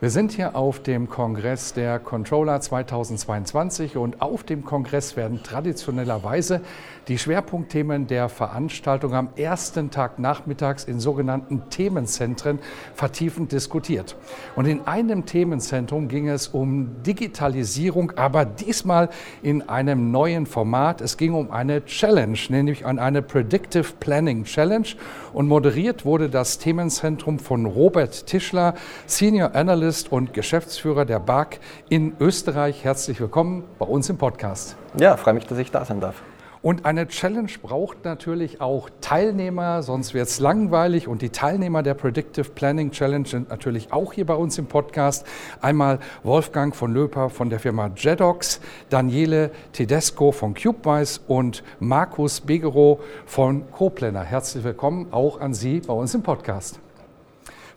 Wir sind hier auf dem Kongress der Controller 2022 und auf dem Kongress werden traditionellerweise die Schwerpunktthemen der Veranstaltung am ersten Tag nachmittags in sogenannten Themenzentren vertiefend diskutiert. Und in einem Themenzentrum ging es um Digitalisierung, aber diesmal in einem neuen Format. Es ging um eine Challenge, nämlich an eine Predictive Planning Challenge. Und moderiert wurde das Themenzentrum von Robert Tischler, Senior Analyst Journalist und Geschäftsführer der BAG in Österreich. Herzlich willkommen bei uns im Podcast. Ja, freue mich, dass ich da sein darf. Und eine Challenge braucht natürlich auch Teilnehmer, sonst wird es langweilig. Und die Teilnehmer der Predictive Planning Challenge sind natürlich auch hier bei uns im Podcast. Einmal Wolfgang von Löper von der Firma Jedox, Daniele Tedesco von CubeWise und Markus Begerow von CoPlanner. Herzlich willkommen auch an Sie bei uns im Podcast.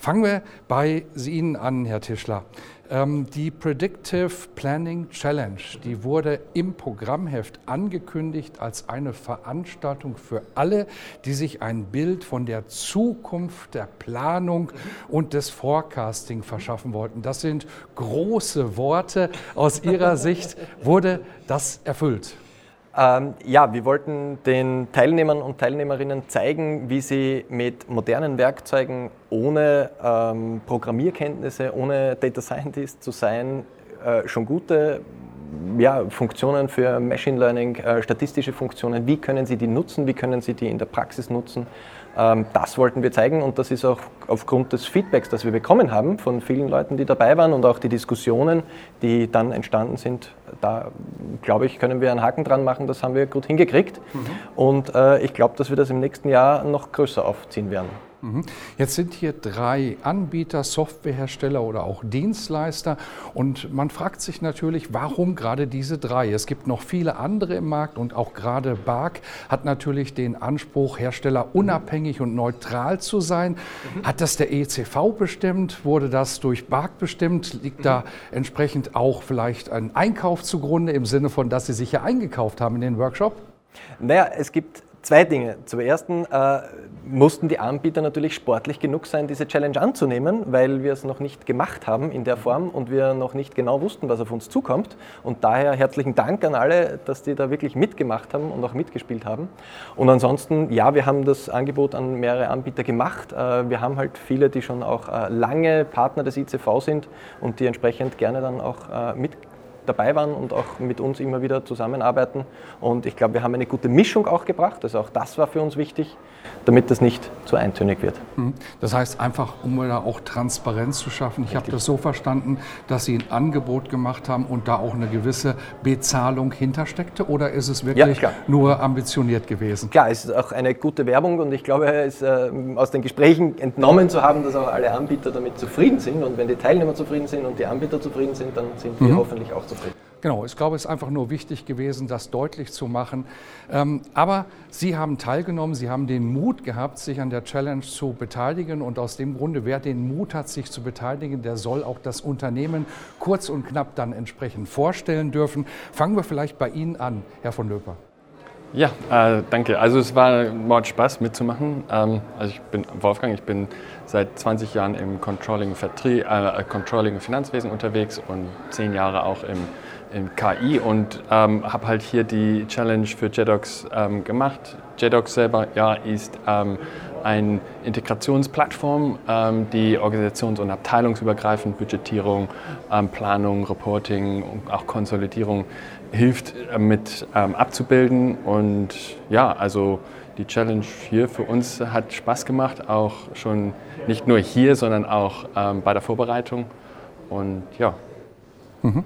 Fangen wir bei Ihnen an, Herr Tischler. Ähm, die Predictive Planning Challenge, die wurde im Programmheft angekündigt als eine Veranstaltung für alle, die sich ein Bild von der Zukunft der Planung und des Forecasting verschaffen wollten. Das sind große Worte. Aus Ihrer Sicht wurde das erfüllt? Ähm, ja, wir wollten den Teilnehmern und Teilnehmerinnen zeigen, wie sie mit modernen Werkzeugen ohne ähm, Programmierkenntnisse, ohne Data Scientist zu sein, äh, schon gute ja, Funktionen für Machine Learning, äh, statistische Funktionen, wie können Sie die nutzen, wie können Sie die in der Praxis nutzen. Ähm, das wollten wir zeigen und das ist auch aufgrund des Feedbacks, das wir bekommen haben von vielen Leuten, die dabei waren und auch die Diskussionen, die dann entstanden sind, da glaube ich, können wir einen Haken dran machen, das haben wir gut hingekriegt mhm. und äh, ich glaube, dass wir das im nächsten Jahr noch größer aufziehen werden. Mhm. Jetzt sind hier drei Anbieter, Softwarehersteller oder auch Dienstleister und man fragt sich natürlich, warum gerade diese drei? Es gibt noch viele andere im Markt und auch gerade BARC hat natürlich den Anspruch, Hersteller unabhängig und neutral zu sein. Mhm. Hat das der ECV bestimmt? Wurde das durch BARC bestimmt? Liegt mhm. da entsprechend auch vielleicht ein Einkauf zugrunde im Sinne von, dass Sie sich ja eingekauft haben in den Workshop? Naja, es gibt Zwei Dinge. Zum ersten äh, mussten die Anbieter natürlich sportlich genug sein, diese Challenge anzunehmen, weil wir es noch nicht gemacht haben in der Form und wir noch nicht genau wussten, was auf uns zukommt. Und daher herzlichen Dank an alle, dass die da wirklich mitgemacht haben und auch mitgespielt haben. Und ansonsten, ja, wir haben das Angebot an mehrere Anbieter gemacht. Äh, wir haben halt viele, die schon auch äh, lange Partner des ICV sind und die entsprechend gerne dann auch äh, mitgespielt dabei waren und auch mit uns immer wieder zusammenarbeiten. Und ich glaube, wir haben eine gute Mischung auch gebracht. Also auch das war für uns wichtig, damit das nicht zu eintönig wird. Mhm. Das heißt einfach, um da auch Transparenz zu schaffen. Ich habe das so verstanden, dass Sie ein Angebot gemacht haben und da auch eine gewisse Bezahlung hintersteckte oder ist es wirklich ja, nur ambitioniert gewesen? Klar, es ist auch eine gute Werbung und ich glaube, es ist äh, aus den Gesprächen entnommen zu haben, dass auch alle Anbieter damit zufrieden sind und wenn die Teilnehmer zufrieden sind und die Anbieter zufrieden sind, dann sind wir mhm. hoffentlich auch zufrieden. Genau, ich glaube, es ist einfach nur wichtig gewesen, das deutlich zu machen. Ähm, aber Sie haben teilgenommen, Sie haben den Mut gehabt, sich an der Challenge zu beteiligen. Und aus dem Grunde, wer den Mut hat, sich zu beteiligen, der soll auch das Unternehmen kurz und knapp dann entsprechend vorstellen dürfen. Fangen wir vielleicht bei Ihnen an, Herr von Löper. Ja, äh, danke. Also es war Mord Spaß mitzumachen. Ähm, also ich bin Wolfgang, ich bin seit 20 Jahren im Controlling, Vertrieb, äh, Controlling Finanzwesen unterwegs und zehn Jahre auch im in KI und ähm, habe halt hier die Challenge für JEDOX ähm, gemacht. JEDOX selber ja, ist ähm, eine Integrationsplattform, ähm, die organisations- und abteilungsübergreifend Budgetierung, ähm, Planung, Reporting und auch Konsolidierung hilft, äh, mit ähm, abzubilden. Und ja, also die Challenge hier für uns hat Spaß gemacht, auch schon nicht nur hier, sondern auch bei der Vorbereitung. Und ja. Mhm.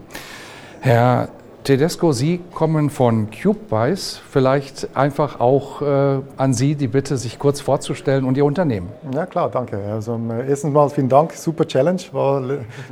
Herr Tedesco, Sie kommen von CubeWise. Vielleicht einfach auch äh, an Sie die Bitte, sich kurz vorzustellen und Ihr Unternehmen. Ja, klar, danke. Also, äh, erstens mal vielen Dank, super Challenge. War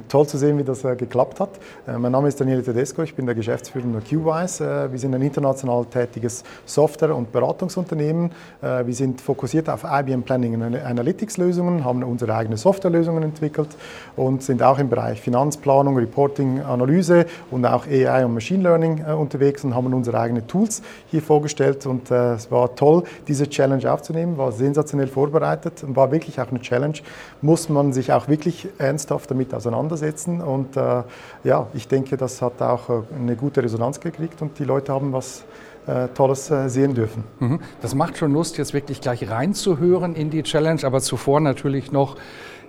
toll zu sehen, wie das äh, geklappt hat. Äh, mein Name ist Daniele Tedesco, ich bin der Geschäftsführer der CubeWise. Äh, wir sind ein international tätiges Software- und Beratungsunternehmen. Äh, wir sind fokussiert auf IBM Planning und Analytics-Lösungen, haben unsere eigenen Softwarelösungen entwickelt und sind auch im Bereich Finanzplanung, Reporting, Analyse und auch AI und Machine Learning äh, unterwegs und haben unsere eigenen Tools hier vorgestellt. Und äh, es war toll, diese Challenge aufzunehmen, war sensationell vorbereitet und war wirklich auch eine Challenge. Muss man sich auch wirklich ernsthaft damit auseinandersetzen. Und äh, ja, ich denke, das hat auch eine gute Resonanz gekriegt und die Leute haben was Tolles sehen dürfen. Mhm. Das macht schon Lust, jetzt wirklich gleich reinzuhören in die Challenge, aber zuvor natürlich noch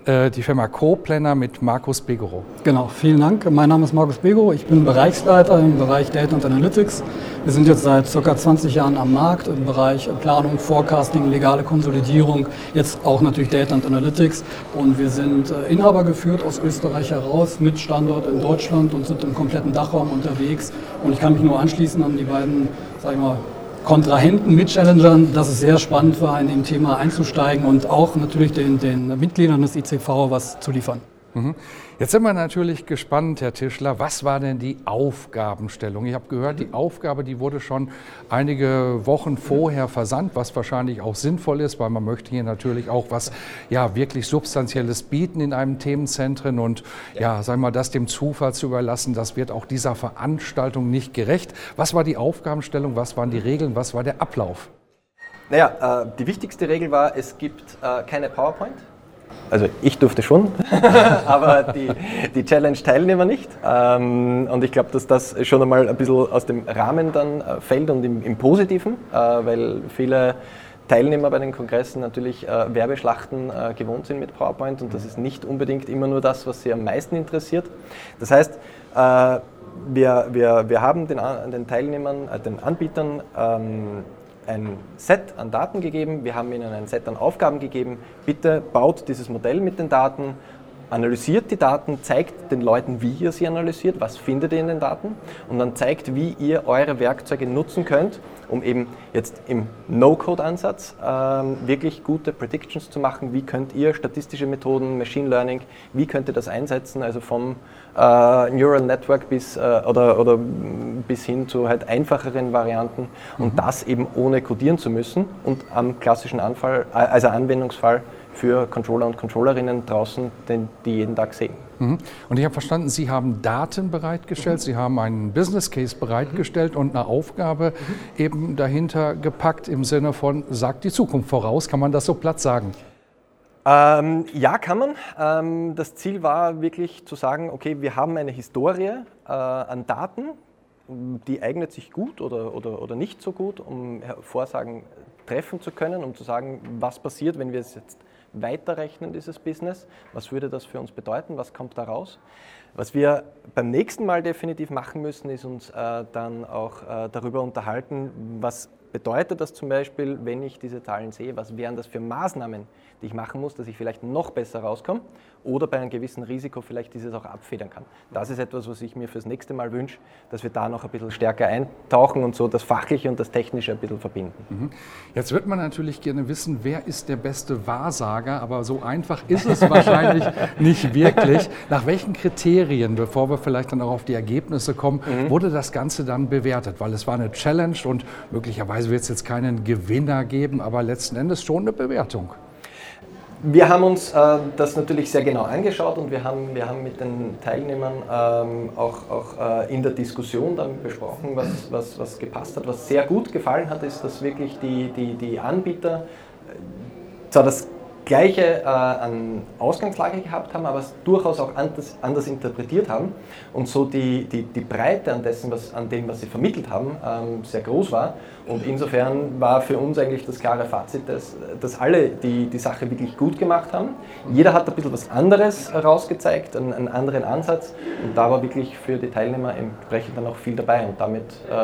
die Firma Co-Planner mit Markus Begoro. Genau, vielen Dank. Mein Name ist Markus Begoro. Ich bin Bereichsleiter im Bereich Data und Analytics. Wir sind jetzt seit ca. 20 Jahren am Markt im Bereich Planung, Forecasting, legale Konsolidierung, jetzt auch natürlich Data und Analytics. Und wir sind äh, Inhaber geführt aus Österreich heraus mit Standort in Deutschland und sind im kompletten Dachraum unterwegs. Und ich kann mich nur anschließen an die beiden, sag ich mal, Kontrahenten, Mitchallengern, dass es sehr spannend war, in dem Thema einzusteigen und auch natürlich den, den Mitgliedern des ICV was zu liefern. Mhm. Jetzt sind wir natürlich gespannt, Herr Tischler, was war denn die Aufgabenstellung? Ich habe gehört, die Aufgabe, die wurde schon einige Wochen vorher versandt, was wahrscheinlich auch sinnvoll ist, weil man möchte hier natürlich auch was ja wirklich substanzielles bieten in einem Themenzentren und ja, sagen wir mal, das dem Zufall zu überlassen, das wird auch dieser Veranstaltung nicht gerecht. Was war die Aufgabenstellung? Was waren die Regeln? Was war der Ablauf? Naja, äh, die wichtigste Regel war, es gibt äh, keine PowerPoint. Also ich durfte schon, aber die, die Challenge-Teilnehmer nicht. Ähm, und ich glaube, dass das schon einmal ein bisschen aus dem Rahmen dann äh, fällt und im, im Positiven, äh, weil viele Teilnehmer bei den Kongressen natürlich äh, Werbeschlachten gewohnt sind mit PowerPoint und das ist nicht unbedingt immer nur das, was sie am meisten interessiert. Das heißt, wir, wir, wir haben den, den Teilnehmern, den Anbietern ähm, ein Set an Daten gegeben, wir haben ihnen ein Set an Aufgaben gegeben. Bitte baut dieses Modell mit den Daten, analysiert die Daten, zeigt den Leuten, wie ihr sie analysiert, was findet ihr in den Daten und dann zeigt, wie ihr eure Werkzeuge nutzen könnt, um eben jetzt im No-Code-Ansatz ähm, wirklich gute Predictions zu machen. Wie könnt ihr statistische Methoden, Machine Learning, wie könnt ihr das einsetzen, also vom äh, Neural Network bis, äh, oder, oder bis hin zu halt einfacheren Varianten und mhm. das eben ohne codieren zu müssen und am klassischen Anfall, äh, also Anwendungsfall für Controller und Controllerinnen draußen, den, die jeden Tag sehen. Mhm. Und ich habe verstanden, Sie haben Daten bereitgestellt, mhm. Sie haben einen Business Case bereitgestellt mhm. und eine Aufgabe mhm. eben dahinter gepackt im Sinne von, sagt die Zukunft voraus, kann man das so platt sagen? Ähm, ja, kann man. Ähm, das Ziel war wirklich zu sagen, okay, wir haben eine Historie äh, an Daten, die eignet sich gut oder, oder, oder nicht so gut, um Vorsagen treffen zu können, um zu sagen, was passiert, wenn wir es jetzt weiterrechnen, dieses Business, was würde das für uns bedeuten, was kommt da raus. Was wir beim nächsten Mal definitiv machen müssen, ist uns äh, dann auch äh, darüber unterhalten, was bedeutet das zum Beispiel, wenn ich diese Zahlen sehe, was wären das für Maßnahmen, die ich machen muss, dass ich vielleicht noch besser rauskomme oder bei einem gewissen Risiko vielleicht dieses auch abfedern kann. Das ist etwas, was ich mir fürs nächste Mal wünsche, dass wir da noch ein bisschen stärker eintauchen und so das Fachliche und das Technische ein bisschen verbinden. Mhm. Jetzt wird man natürlich gerne wissen, wer ist der beste Wahrsager, aber so einfach ist es wahrscheinlich nicht wirklich. Nach welchen Kriterien, bevor wir vielleicht dann auch auf die Ergebnisse kommen, mhm. wurde das Ganze dann bewertet? Weil es war eine Challenge und möglicherweise wird es jetzt keinen Gewinner geben, aber letzten Endes schon eine Bewertung. Wir haben uns äh, das natürlich sehr genau angeschaut und wir haben, wir haben mit den Teilnehmern ähm, auch, auch äh, in der Diskussion dann besprochen, was, was, was gepasst hat. Was sehr gut gefallen hat, ist, dass wirklich die, die, die Anbieter äh, zwar das gleiche äh, an Ausgangslage gehabt haben, aber es durchaus auch anders, anders interpretiert haben und so die, die, die Breite an, dessen, was, an dem, was sie vermittelt haben, ähm, sehr groß war. Und insofern war für uns eigentlich das klare Fazit, dass, dass alle die, die Sache wirklich gut gemacht haben. Jeder hat ein bisschen was anderes herausgezeigt, einen, einen anderen Ansatz und da war wirklich für die Teilnehmer entsprechend dann auch viel dabei und damit äh,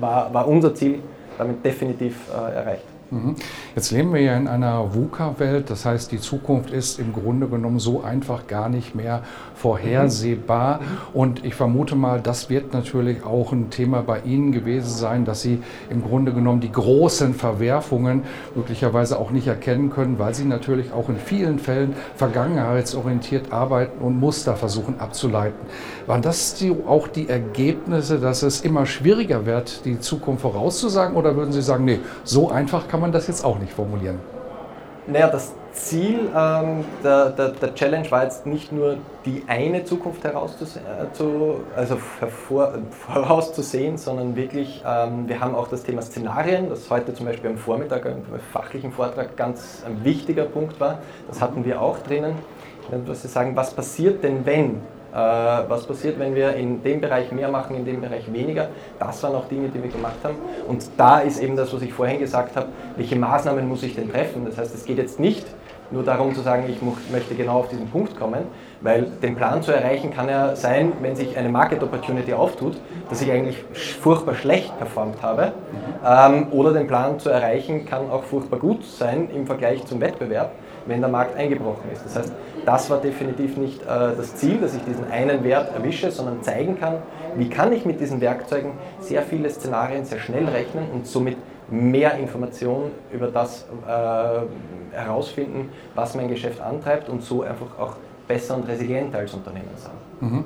war, war unser Ziel, damit definitiv äh, erreicht. Mhm. Jetzt leben wir ja in einer VUCA-Welt, das heißt, die Zukunft ist im Grunde genommen so einfach gar nicht mehr vorhersehbar. Und ich vermute mal, das wird natürlich auch ein Thema bei Ihnen gewesen sein, dass Sie im Grunde genommen die großen Verwerfungen möglicherweise auch nicht erkennen können, weil Sie natürlich auch in vielen Fällen vergangenheitsorientiert arbeiten und Muster versuchen abzuleiten. Waren das die, auch die Ergebnisse, dass es immer schwieriger wird, die Zukunft vorauszusagen? Oder würden Sie sagen, nee, so einfach kann man das jetzt auch nicht formulieren? Naja, das Ziel ähm, der, der, der, Challenge war jetzt nicht nur die eine Zukunft herauszusehen, äh, zu, also hervor, vorauszusehen, sondern wirklich, ähm, wir haben auch das Thema Szenarien, das heute zum Beispiel am Vormittag im fachlichen Vortrag ganz ein wichtiger Punkt war. Das hatten wir auch drinnen. Dass sagen, was passiert denn, wenn was passiert, wenn wir in dem Bereich mehr machen, in dem Bereich weniger. Das waren auch Dinge, die wir gemacht haben. Und da ist eben das, was ich vorhin gesagt habe, welche Maßnahmen muss ich denn treffen? Das heißt, es geht jetzt nicht nur darum zu sagen, ich möchte genau auf diesen Punkt kommen, weil den Plan zu erreichen kann ja sein, wenn sich eine Market Opportunity auftut, dass ich eigentlich furchtbar schlecht performt habe. Ähm, oder den Plan zu erreichen kann auch furchtbar gut sein im Vergleich zum Wettbewerb, wenn der Markt eingebrochen ist. Das heißt, das war definitiv nicht äh, das Ziel, dass ich diesen einen Wert erwische, sondern zeigen kann, wie kann ich mit diesen Werkzeugen sehr viele Szenarien sehr schnell rechnen und somit mehr Informationen über das äh, herausfinden, was mein Geschäft antreibt und so einfach auch besser und resilienter als Unternehmen sein. Mhm.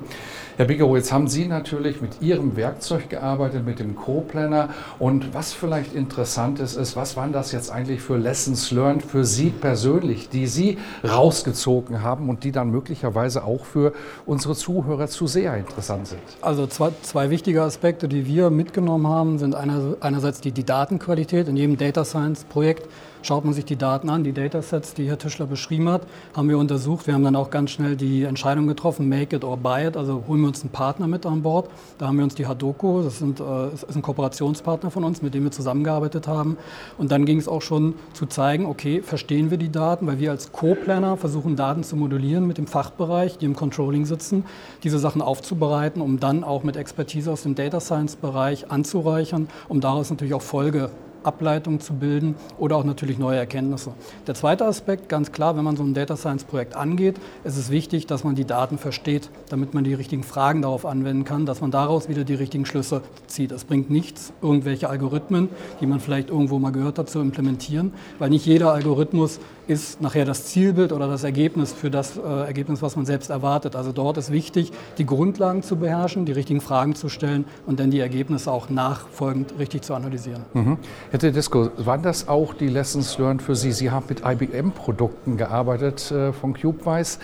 Herr Bigerow, jetzt haben Sie natürlich mit Ihrem Werkzeug gearbeitet, mit dem Co-Planner. Und was vielleicht interessant ist, ist, was waren das jetzt eigentlich für Lessons learned für Sie persönlich, die Sie rausgezogen haben und die dann möglicherweise auch für unsere Zuhörer zu sehr interessant sind? Also zwei, zwei wichtige Aspekte, die wir mitgenommen haben, sind einerseits die, die Datenqualität in jedem Data Science Projekt Schaut man sich die Daten an, die Datasets, die Herr Tischler beschrieben hat, haben wir untersucht. Wir haben dann auch ganz schnell die Entscheidung getroffen, make it or buy it, also holen wir uns einen Partner mit an Bord. Da haben wir uns die Hadoko, das, sind, äh, ist ein Kooperationspartner von uns, mit dem wir zusammengearbeitet haben. Und dann ging es auch schon zu zeigen, okay, verstehen wir die Daten, weil wir als Co-Planner versuchen, Daten zu modellieren mit dem Fachbereich, die im Controlling sitzen, diese Sachen aufzubereiten, um dann auch mit Expertise aus dem Data Science-Bereich anzureichern, um daraus natürlich auch Folge Ableitungen zu bilden oder auch natürlich neue Erkenntnisse. Der zweite Aspekt, ganz klar, wenn man so ein Data Science Projekt angeht, ist es wichtig, dass man die Daten versteht, damit man die richtigen Fragen darauf anwenden kann, dass man daraus wieder die richtigen Schlüsse zieht. Es bringt nichts, irgendwelche Algorithmen, die man vielleicht irgendwo mal gehört hat, zu implementieren, weil nicht jeder Algorithmus ist nachher das Zielbild oder das Ergebnis für das äh, Ergebnis, was man selbst erwartet. Also dort ist wichtig, die Grundlagen zu beherrschen, die richtigen Fragen zu stellen und dann die Ergebnisse auch nachfolgend richtig zu analysieren. Mhm. Herr Tedesco, waren das auch die Lessons learned für Sie? Sie haben mit IBM-Produkten gearbeitet äh, von CubeWise.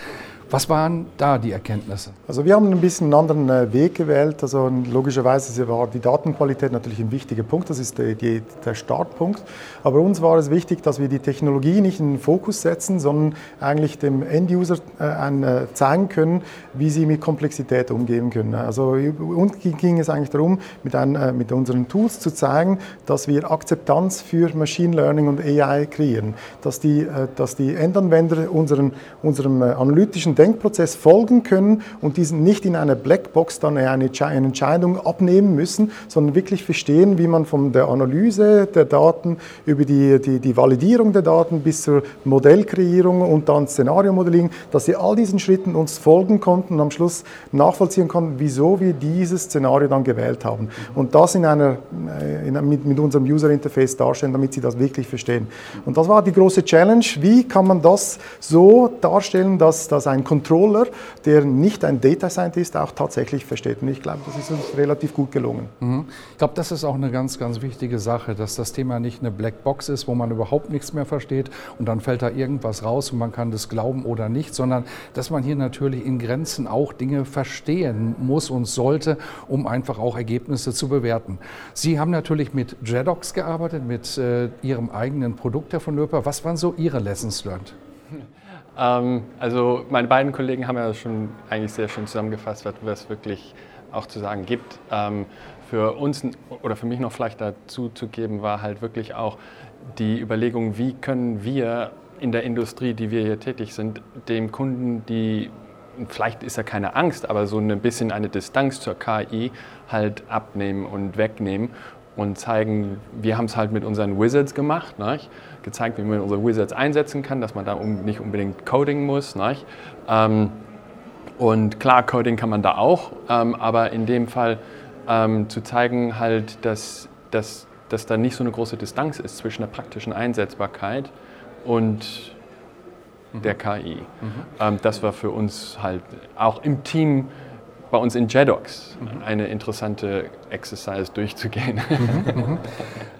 Was waren da die Erkenntnisse? Also wir haben ein bisschen einen anderen äh, Weg gewählt. Also logischerweise war die Datenqualität natürlich ein wichtiger Punkt, das ist die, der Startpunkt. Aber uns war es wichtig, dass wir die Technologie nicht in den Fokus setzen, sondern eigentlich dem End-User äh, äh, zeigen können, wie sie mit Komplexität umgehen können. Also uns ging es eigentlich darum, mit, unseren Tools zu zeigen, dass wir Akzeptanz für Machine Learning und AI kreieren, dass die, dass die Endanwender unseren, unserem analytischen Denkprozess folgen können und diesen nicht in einer Blackbox dann eine Entscheidung abnehmen müssen, sondern wirklich verstehen, wie man von der Analyse der Daten über die, die, die Validierung der Daten bis zur Modellkreierung und dann Szenariomodelling, dass sie all diesen Schritten uns folgen konnten und am Schluss nachvollziehen konnten, wieso wir dieses Szenario dann gewählt haben. Und das in einer, äh, in, mit, mit unserem User Interface darstellen, damit sie das wirklich verstehen. Und das war die große Challenge. Wie kann man das so darstellen, dass, dass ein Controller, der nicht ein Data Scientist auch tatsächlich versteht. Und ich glaube, das ist uns relativ gut gelungen. Mhm. Ich glaube, das ist auch eine ganz, ganz wichtige Sache, dass das Thema nicht eine Blackbox ist, wo man überhaupt nichts mehr versteht und dann fällt da irgendwas raus und man kann das glauben oder nicht, sondern dass man hier natürlich in Grenzen auch Dinge verstehen muss und sollte, um einfach auch Ergebnisse zu bewerten. Sie haben natürlich mit JEDOX gearbeitet, mit äh, Ihrem eigenen Produkt, Herr von Löper. Was waren so Ihre Lessons learned? Ähm, also meine beiden Kollegen haben ja schon eigentlich sehr schön zusammengefasst, was es wirklich auch zu sagen gibt. Ähm, für uns oder für mich noch vielleicht dazu zu geben, war halt wirklich auch die Überlegung, wie können wir in der Industrie, die wir hier tätig sind, dem Kunden, die vielleicht ist ja keine Angst, aber so ein bisschen eine Distanz zur KI halt abnehmen und wegnehmen und zeigen, wir haben es halt mit unseren Wizards gemacht, nicht? Gezeigt, wie man unsere Wizards einsetzen kann, dass man da nicht unbedingt Coding muss. Nicht? Ähm, und klar, Coding kann man da auch, ähm, aber in dem Fall ähm, zu zeigen halt, dass, dass, dass da nicht so eine große Distanz ist zwischen der praktischen Einsetzbarkeit und der KI. Mhm. Das war für uns halt auch im Team bei uns in JEDOX mhm. eine interessante Exercise durchzugehen. Mhm, mhm.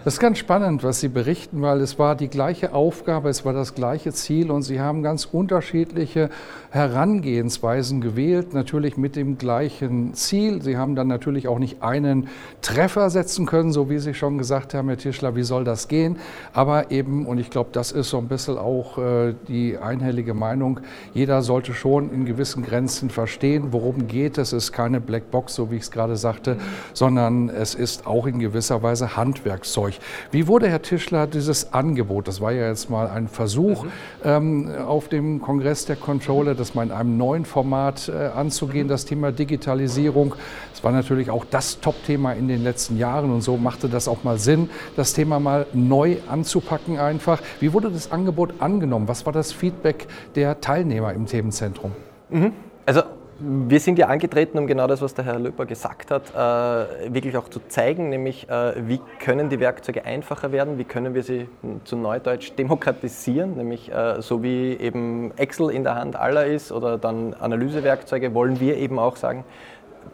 Das ist ganz spannend, was Sie berichten, weil es war die gleiche Aufgabe, es war das gleiche Ziel und Sie haben ganz unterschiedliche Herangehensweisen gewählt, natürlich mit dem gleichen Ziel. Sie haben dann natürlich auch nicht einen Treffer setzen können, so wie Sie schon gesagt haben, Herr Tischler, wie soll das gehen? Aber eben, und ich glaube, das ist so ein bisschen auch äh, die einhellige Meinung, jeder sollte schon in gewissen Grenzen verstehen, worum geht es. Es ist keine Blackbox, so wie ich es gerade sagte, sondern es ist auch in gewisser Weise Handwerkszeug. Wie wurde, Herr Tischler, dieses Angebot, das war ja jetzt mal ein Versuch mhm. ähm, auf dem Kongress der Controller, das mal in einem neuen Format äh, anzugehen, das Thema Digitalisierung. Es war natürlich auch das Top-Thema in den letzten Jahren und so machte das auch mal Sinn, das Thema mal neu anzupacken einfach. Wie wurde das Angebot angenommen? Was war das Feedback der Teilnehmer im Themenzentrum? Mhm. Also wir sind ja angetreten, um genau das, was der Herr Löper gesagt hat, äh, wirklich auch zu zeigen, nämlich äh, wie können die Werkzeuge einfacher werden, wie können wir sie zu Neudeutsch demokratisieren, nämlich äh, so wie eben Excel in der Hand aller ist oder dann Analysewerkzeuge, wollen wir eben auch sagen,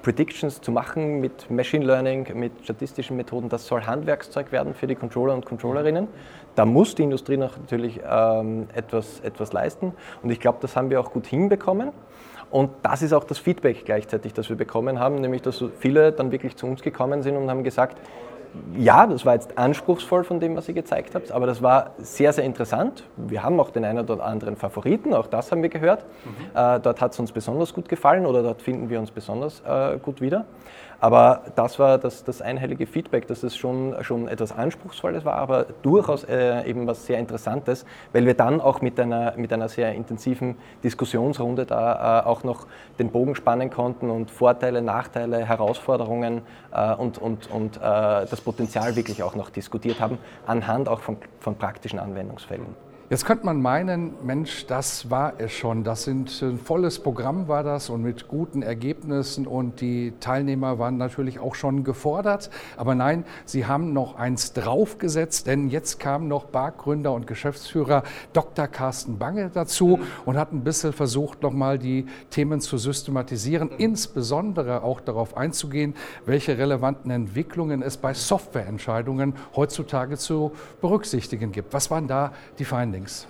Predictions zu machen mit Machine Learning, mit statistischen Methoden, das soll Handwerkszeug werden für die Controller und Controllerinnen. Da muss die Industrie natürlich ähm, etwas, etwas leisten und ich glaube, das haben wir auch gut hinbekommen. Und das ist auch das Feedback gleichzeitig, das wir bekommen haben, nämlich dass viele dann wirklich zu uns gekommen sind und haben gesagt, ja, das war jetzt anspruchsvoll von dem, was ihr gezeigt habt, aber das war sehr, sehr interessant. Wir haben auch den einen oder anderen Favoriten, auch das haben wir gehört. Mhm. Äh, dort hat es uns besonders gut gefallen oder dort finden wir uns besonders äh, gut wieder. Aber das war das, das einhellige Feedback, dass es schon, schon etwas Anspruchsvolles war, aber durchaus äh, eben was sehr Interessantes, weil wir dann auch mit einer, mit einer sehr intensiven Diskussionsrunde da äh, auch noch den Bogen spannen konnten und Vorteile, Nachteile, Herausforderungen äh, und, und, und äh, das Potenzial wirklich auch noch diskutiert haben, anhand auch von, von praktischen Anwendungsfällen. Jetzt könnte man meinen, Mensch, das war es schon. Das sind ein volles Programm war das und mit guten Ergebnissen und die Teilnehmer waren natürlich auch schon gefordert. Aber nein, sie haben noch eins draufgesetzt, denn jetzt kam noch Bargründer und Geschäftsführer Dr. Carsten Bange dazu und hat ein bisschen versucht, nochmal die Themen zu systematisieren, insbesondere auch darauf einzugehen, welche relevanten Entwicklungen es bei Softwareentscheidungen heutzutage zu berücksichtigen gibt. Was waren da die Findings? Trainings?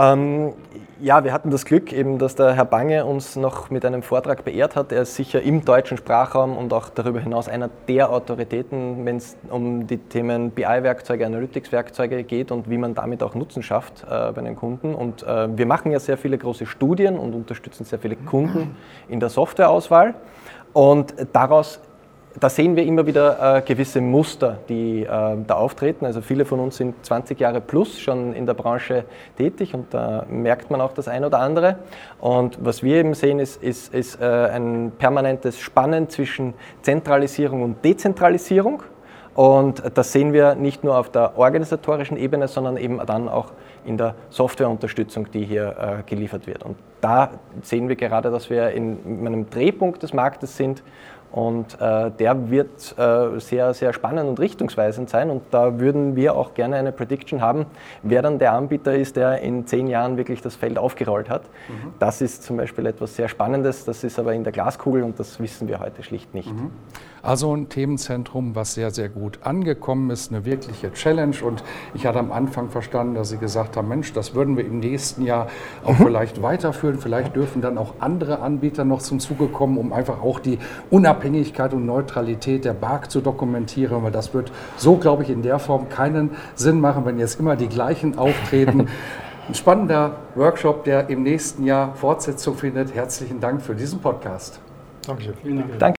Ähm, ja, wir hatten das Glück, eben, dass der Herr Bange uns noch mit einem Vortrag beehrt hat. Er ist sicher im deutschen Sprachraum und auch darüber hinaus einer der Autoritäten, wenn es um die Themen BI-Werkzeuge, Analytics-Werkzeuge geht und wie man damit auch Nutzen schafft äh, bei den Kunden. Und äh, wir machen ja sehr viele große Studien und unterstützen sehr viele Kunden in der Softwareauswahl. Und daraus da sehen wir immer wieder äh, gewisse Muster, die äh, da auftreten. Also viele von uns sind 20 Jahre plus schon in der Branche tätig und da merkt man auch das eine oder andere. Und was wir eben sehen, ist, ist, ist äh, ein permanentes Spannen zwischen Zentralisierung und Dezentralisierung. Und das sehen wir nicht nur auf der organisatorischen Ebene, sondern eben dann auch in der Softwareunterstützung, die hier äh, geliefert wird. Und da sehen wir gerade, dass wir in einem Drehpunkt des Marktes sind und äh, der wird äh, sehr, sehr spannend und richtungsweisend sein. Und da würden wir auch gerne eine Prediction haben, wer dann der Anbieter ist, der in zehn Jahren wirklich das Feld aufgerollt hat. Mhm. Das ist zum Beispiel etwas sehr Spannendes. Das ist aber in der Glaskugel und das wissen wir heute schlicht nicht. Mhm. Also ein Themenzentrum, was sehr, sehr gut angekommen ist, eine wirkliche Challenge. Und ich hatte am Anfang verstanden, dass Sie gesagt haben, Mensch, das würden wir im nächsten Jahr auch mhm. vielleicht weiterführen. Vielleicht dürfen dann auch andere Anbieter noch zum Zuge kommen, um einfach auch die Unabhängigkeit und Neutralität der BARC zu dokumentieren. Weil das wird so, glaube ich, in der Form keinen Sinn machen, wenn jetzt immer die gleichen auftreten. Ein spannender Workshop, der im nächsten Jahr Fortsetzung findet. Herzlichen Dank für diesen Podcast. Dankeschön. Vielen Dank. Danke.